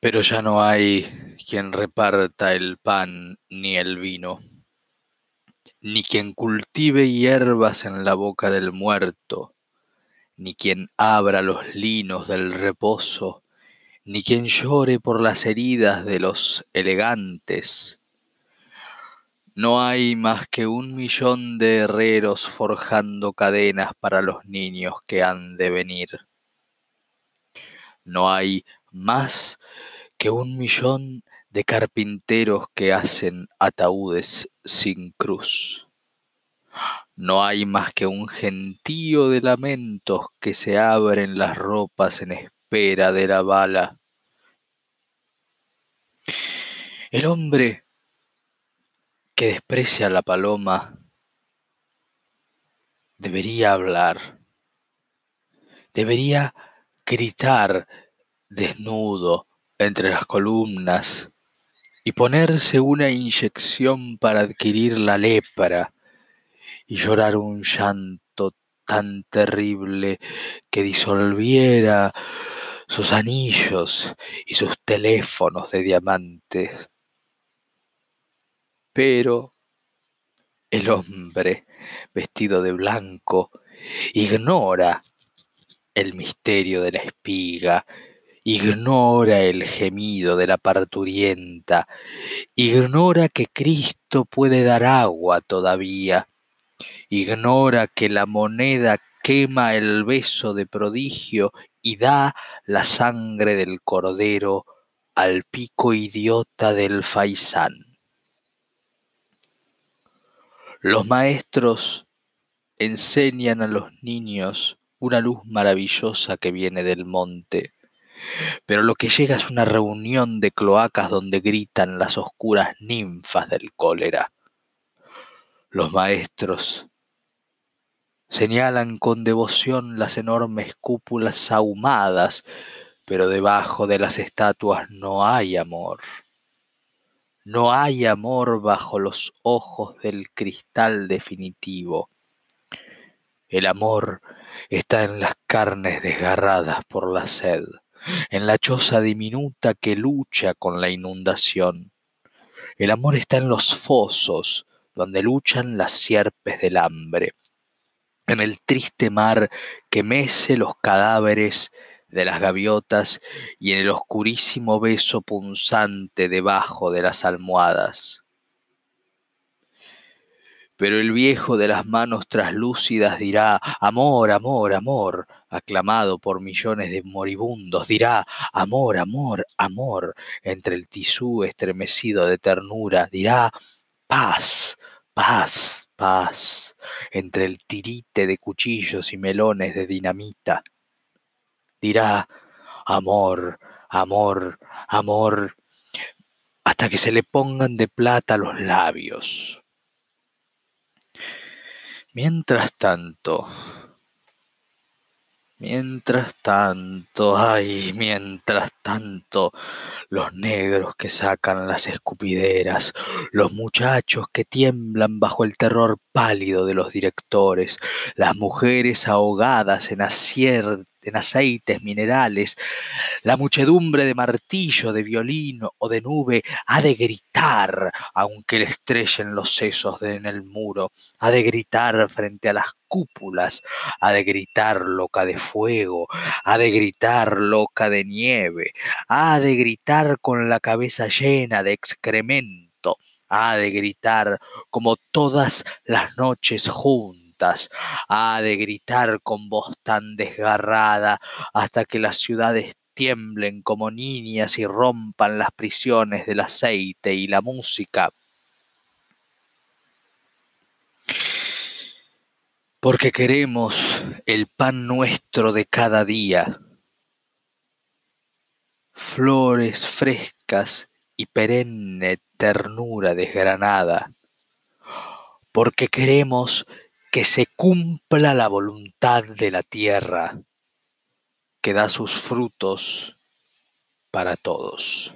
Pero ya no hay quien reparta el pan ni el vino, ni quien cultive hierbas en la boca del muerto, ni quien abra los linos del reposo, ni quien llore por las heridas de los elegantes. No hay más que un millón de herreros forjando cadenas para los niños que han de venir. No hay más que un millón de carpinteros que hacen ataúdes sin cruz. No hay más que un gentío de lamentos que se abren las ropas en espera de la bala. El hombre que desprecia a la paloma debería hablar, debería gritar desnudo entre las columnas y ponerse una inyección para adquirir la lepra y llorar un llanto tan terrible que disolviera sus anillos y sus teléfonos de diamantes. Pero el hombre vestido de blanco ignora el misterio de la espiga, ignora el gemido de la parturienta, ignora que Cristo puede dar agua todavía, ignora que la moneda quema el beso de prodigio y da la sangre del cordero al pico idiota del faisán. Los maestros enseñan a los niños una luz maravillosa que viene del monte. Pero lo que llega es una reunión de cloacas donde gritan las oscuras ninfas del cólera. Los maestros señalan con devoción las enormes cúpulas ahumadas, pero debajo de las estatuas no hay amor. No hay amor bajo los ojos del cristal definitivo. El amor está en las carnes desgarradas por la sed, en la choza diminuta que lucha con la inundación. El amor está en los fosos, donde luchan las sierpes del hambre, en el triste mar que mece los cadáveres de las gaviotas y en el oscurísimo beso punzante debajo de las almohadas. Pero el viejo de las manos traslúcidas dirá, amor, amor, amor, aclamado por millones de moribundos, dirá, amor, amor, amor, entre el tisú estremecido de ternura, dirá, paz, paz, paz, entre el tirite de cuchillos y melones de dinamita. Dirá, amor, amor, amor, hasta que se le pongan de plata los labios. Mientras tanto, mientras tanto, ay, mientras tanto, los negros que sacan las escupideras, los muchachos que tiemblan bajo el terror pálido de los directores, las mujeres ahogadas en acierto en aceites minerales, la muchedumbre de martillo, de violín o de nube ha de gritar, aunque le estrellen los sesos en el muro, ha de gritar frente a las cúpulas, ha de gritar loca de fuego, ha de gritar loca de nieve, ha de gritar con la cabeza llena de excremento, ha de gritar como todas las noches ha de gritar con voz tan desgarrada hasta que las ciudades tiemblen como niñas y rompan las prisiones del aceite y la música. Porque queremos el pan nuestro de cada día, flores frescas y perenne ternura desgranada, porque queremos que se cumpla la voluntad de la tierra que da sus frutos para todos.